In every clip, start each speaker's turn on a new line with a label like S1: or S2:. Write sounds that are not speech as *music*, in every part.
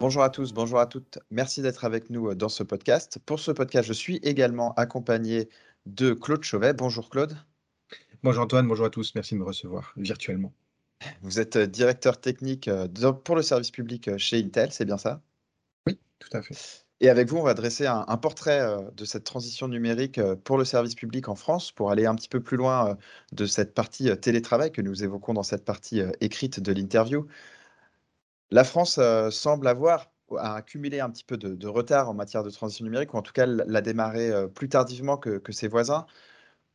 S1: Bonjour à tous, bonjour à toutes. Merci d'être avec nous euh, dans ce podcast. Pour ce podcast, je suis également accompagné de Claude Chauvet. Bonjour Claude.
S2: Bonjour Antoine, bonjour à tous. Merci de me recevoir virtuellement.
S1: Vous êtes euh, directeur technique euh, pour le service public chez Intel, c'est bien ça?
S2: Oui, tout à fait.
S1: Et avec vous, on va dresser un, portrait de cette transition numérique pour le service public en France pour aller un petit peu plus loin de cette partie télétravail que nous évoquons dans cette partie écrite de l'interview. La France semble avoir accumulé un petit peu de, retard en matière de transition numérique, ou en tout cas l'a démarré plus tardivement que, ses voisins.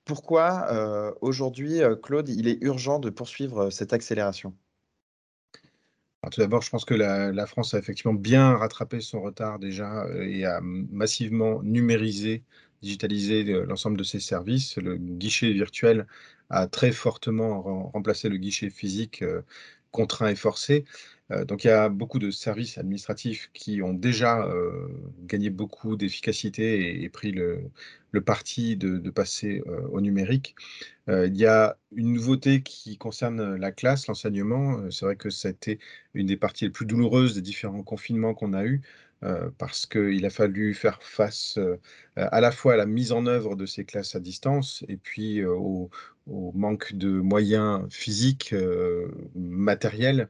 S1: Pourquoi aujourd'hui, Claude, il est urgent de poursuivre cette accélération?
S2: Tout d'abord, je pense que la, France a effectivement bien rattrapé son retard déjà et a massivement numérisé, digitalisé l'ensemble de ses services. Le guichet virtuel a très fortement remplacé le guichet physique contraint et forcé. Euh, donc il y a beaucoup de services administratifs qui ont déjà euh, gagné beaucoup d'efficacité et, pris le, parti de, passer euh, au numérique. il y a une nouveauté qui concerne la classe, l'enseignement. C'est vrai que ça a été une des parties les plus douloureuses des différents confinements qu'on a eus. parce qu'il a fallu faire face à la fois à la mise en œuvre de ces classes à distance et puis au, au, manque de moyens physiques, matériels.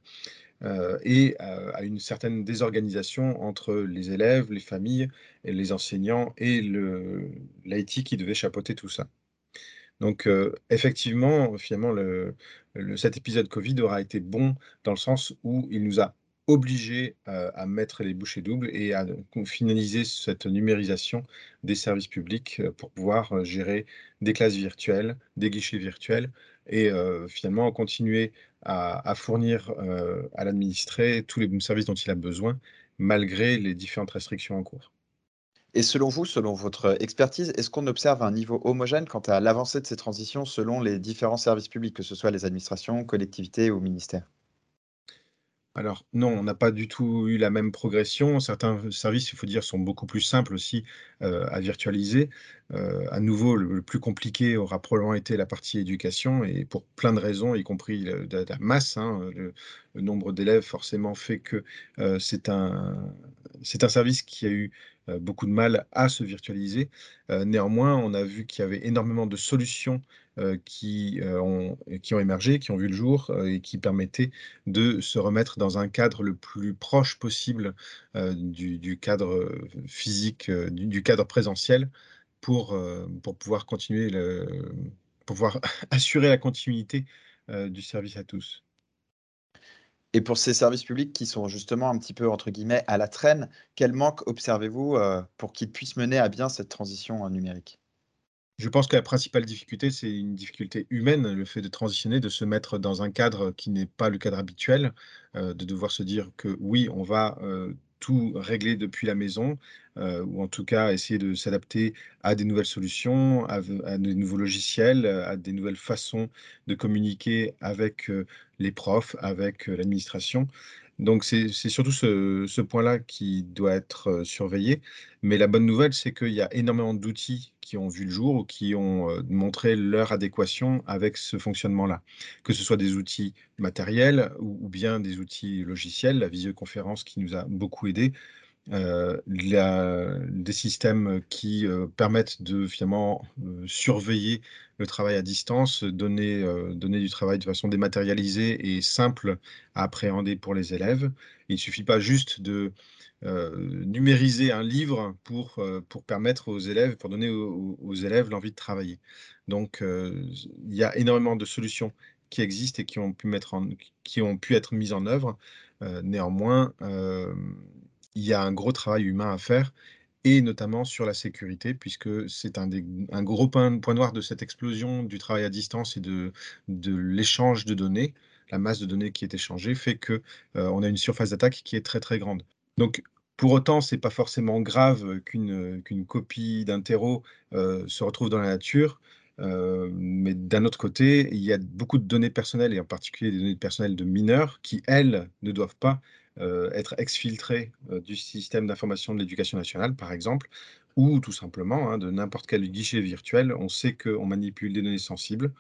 S2: Euh, et euh, à une certaine désorganisation entre les élèves, les familles, les enseignants et l'IT qui devait chapeauter tout ça. Donc euh, effectivement, finalement, le, cet épisode Covid aura été bon dans le sens où il nous a obligés à mettre les bouchées doubles et à finaliser cette numérisation des services publics pour pouvoir gérer des classes virtuelles, des guichets virtuels et finalement continuer à, fournir euh, à l'administré tous les services dont il a besoin, malgré les différentes restrictions en cours.
S1: Et selon vous, selon votre expertise, est-ce qu'on observe un niveau homogène quant à l'avancée de ces transitions selon les différents services publics, que ce soit les administrations, collectivités ou ministères?
S2: Alors non, on n'a pas du tout eu la même progression. Certains services, il faut dire, sont beaucoup plus simples aussi euh, à virtualiser. Euh, à nouveau, le, plus compliqué aura probablement été la partie éducation et pour plein de raisons, y compris la, masse. Hein, le, nombre d'élèves forcément fait que euh, c'est un, c'est un service qui a eu beaucoup de mal à se virtualiser. néanmoins, on a vu qu'il y avait énormément de solutions qui, ont, qui ont émergé, qui ont vu le jour et qui permettaient de se remettre dans un cadre le plus proche possible du, cadre physique, du, cadre présentiel pour, pouvoir continuer, pour pouvoir *laughs* assurer la continuité du service à tous.
S1: Et pour ces services publics qui sont justement un petit peu, entre guillemets, à la traîne, quel manque observez-vous euh, pour qu'ils puissent mener à bien cette transition euh, numérique?
S2: Je pense que la principale difficulté, c'est une difficulté humaine, le fait de transitionner, de se mettre dans un cadre qui n'est pas le cadre habituel, euh, de devoir se dire que oui, on va tout régler depuis la maison, euh, ou en tout cas essayer de s'adapter à des nouvelles solutions, à, des nouveaux logiciels, à des nouvelles façons de communiquer avec euh, les profs, avec euh, l'administration. Donc c'est surtout ce, point-là qui doit être surveillé. Mais la bonne nouvelle, c'est qu'il y a énormément d'outils qui ont vu le jour ou qui ont montré leur adéquation avec ce fonctionnement-là. Que ce soit des outils matériels ou, bien des outils logiciels, la visioconférence qui nous a beaucoup aidé. des systèmes qui permettent de finalement surveiller le travail à distance, donner, du travail de façon dématérialisée et simple à appréhender pour les élèves. Il ne suffit pas juste de numériser un livre pour, permettre aux élèves, pour donner aux, élèves l'envie de travailler. Donc, il y a énormément de solutions qui existent et qui ont pu être mises en œuvre. néanmoins, il y a un gros travail humain à faire et notamment sur la sécurité, puisque c'est un, gros point, noir de cette explosion du travail à distance et de, l'échange de données. La masse de données qui est échangée fait qu'on on a une surface d'attaque qui est très très grande. Donc, pour autant, ce n'est pas forcément grave qu'une copie d'un terreau euh, se retrouve dans la nature. Euh, mais d'un autre côté, il y a beaucoup de données personnelles, et en particulier des données personnelles de mineurs, qui, elles, ne doivent pas euh, être exfiltrées du système d'information de l'éducation nationale, par exemple, ou tout simplement hein, de n'importe quel guichet virtuel. On sait qu'on manipule des données sensibles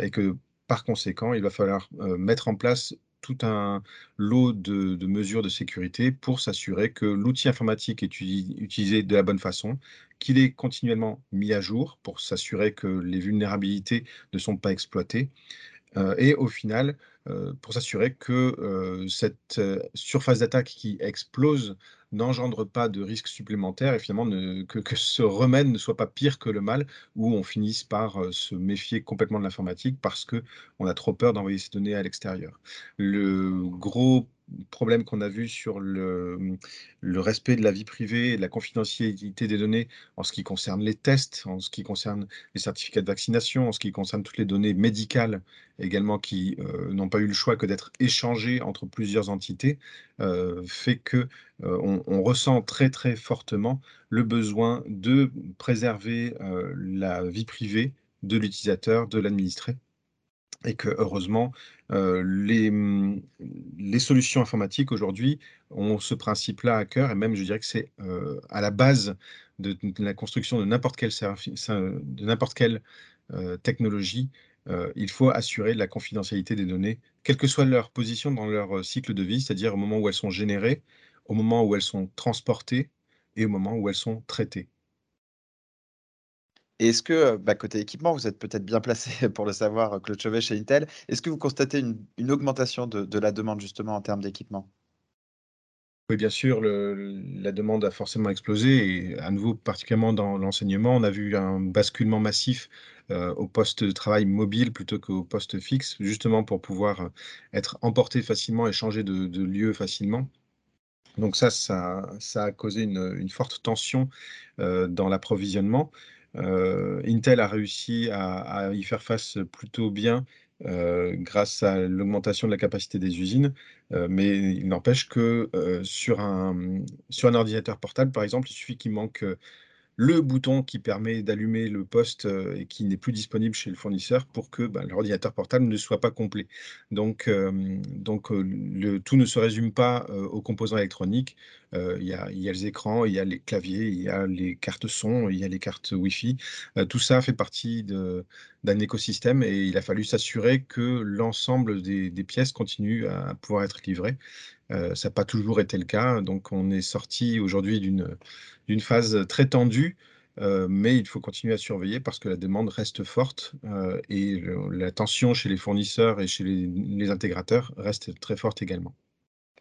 S2: et que, par conséquent, il va falloir mettre en place tout un lot de, mesures de sécurité pour s'assurer que l'outil informatique est utilisé de la bonne façon, qu'il est continuellement mis à jour pour s'assurer que les vulnérabilités ne sont pas exploitées. Euh, et au final, euh, pour s'assurer que euh, cette surface d'attaque qui explose n'engendre pas de risques supplémentaires et finalement que, ce remède ne soit pas pire que le mal, où on finisse par se méfier complètement de l'informatique parce qu'on a trop peur d'envoyer ces données à l'extérieur. Le gros problème qu'on a vu sur le, le, respect de la vie privée et de la confidentialité des données en ce qui concerne les tests, en ce qui concerne les certificats de vaccination, en ce qui concerne toutes les données médicales également qui euh, n'ont pas eu le choix que d'être échangées entre plusieurs entités, euh, fait que euh, on, ressent très très fortement le besoin de préserver la vie privée de l'utilisateur, de l'administré. Et que heureusement, euh, les, solutions informatiques aujourd'hui ont ce principe-là à cœur, et même je dirais que c'est euh, à la base de, la construction de n'importe quelle, de n'importe quelle euh, technologie. il faut assurer la confidentialité des données, quelle que soit leur position dans leur cycle de vie, c'est-à-dire au moment où elles sont générées, au moment où elles sont transportées et au moment où elles sont traitées
S1: est-ce que, bah, côté équipement, vous êtes peut-être bien placé *laughs* pour le savoir, Claude Chauvet chez Intel. Est-ce que vous constatez une, augmentation de, la demande justement en termes d'équipement?
S2: Oui, bien sûr, la demande a forcément explosé et à nouveau, particulièrement dans l'enseignement, on a vu un basculement massif au poste de travail mobile plutôt qu'au poste fixe, justement pour pouvoir être emporté facilement et changer de, lieu facilement. Donc ça, ça, a causé une, forte tension dans l'approvisionnement. Euh, Intel a réussi à, y faire face plutôt bien euh, grâce à l'augmentation de la capacité des usines, euh, mais il n'empêche que sur, un, sur un ordinateur portable, par exemple, il suffit qu'il manque le bouton qui permet d'allumer le poste euh, et qui n'est plus disponible chez le fournisseur pour que bah, l'ordinateur portable ne soit pas complet. Donc, euh, donc euh, le, tout ne se résume pas aux composants électroniques. Il y, a, les écrans, il y a les claviers, il y a les cartes son, il y a les cartes Wi-Fi. tout ça fait partie d'un écosystème et il a fallu s'assurer que l'ensemble des, des, pièces continuent à pouvoir être livrées. Ça n'a pas toujours été le cas. Donc, on est sorti aujourd'hui d'une phase très tendue, euh, mais il faut continuer à surveiller parce que la demande reste forte euh, et la tension chez les fournisseurs et chez les, intégrateurs reste très forte également.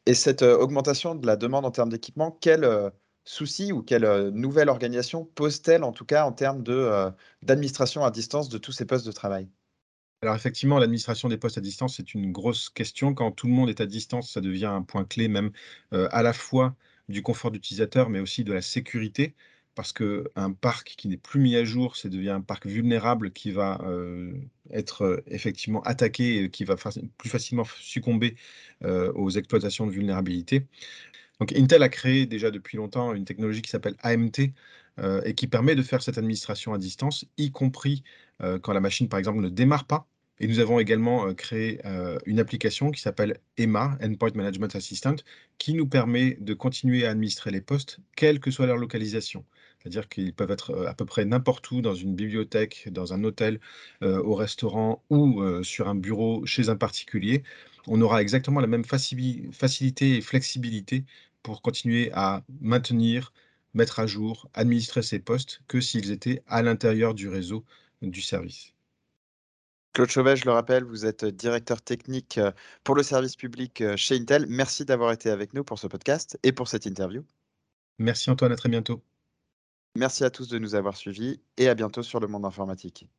S1: Et cette euh, augmentation de la demande en termes d'équipement, quel souci ou quelle nouvelle organisation pose-t-elle en tout cas en termes d'administration à distance de tous ces postes de travail?
S2: Alors effectivement, l'administration des postes à distance, c'est une grosse question. Quand tout le monde est à distance, ça devient un point clé même à la fois du confort d'utilisateur, mais aussi de la sécurité, parce qu'un parc qui n'est plus mis à jour, ça devient un parc vulnérable qui va euh, être euh, effectivement attaqué, et qui va plus facilement succomber euh, aux exploitations de vulnérabilité. Donc Intel a créé déjà depuis longtemps une technologie qui s'appelle AMT et qui permet de faire cette administration à distance, y compris quand la machine, par exemple, ne démarre pas. Et nous avons également euh, créé euh, une application qui s'appelle EMA, Endpoint Management Assistant, qui nous permet de continuer à administrer les postes, quelle que soit leur localisation. C'est-à-dire qu'ils peuvent être euh, à peu près n'importe où, dans une bibliothèque, dans un hôtel, au restaurant ou sur un bureau chez un particulier. On aura exactement la même facilité et flexibilité pour continuer à maintenir, mettre à jour, administrer ces postes que s'ils étaient à l'intérieur du réseau du service.
S1: Claude Chauvet, je le rappelle, vous êtes directeur technique euh, pour le service public euh, chez Intel. Merci d'avoir été avec nous pour ce podcast et pour cette interview.
S2: Merci Antoine, à très bientôt.
S1: Merci à tous de nous avoir suivis et à bientôt sur le monde informatique.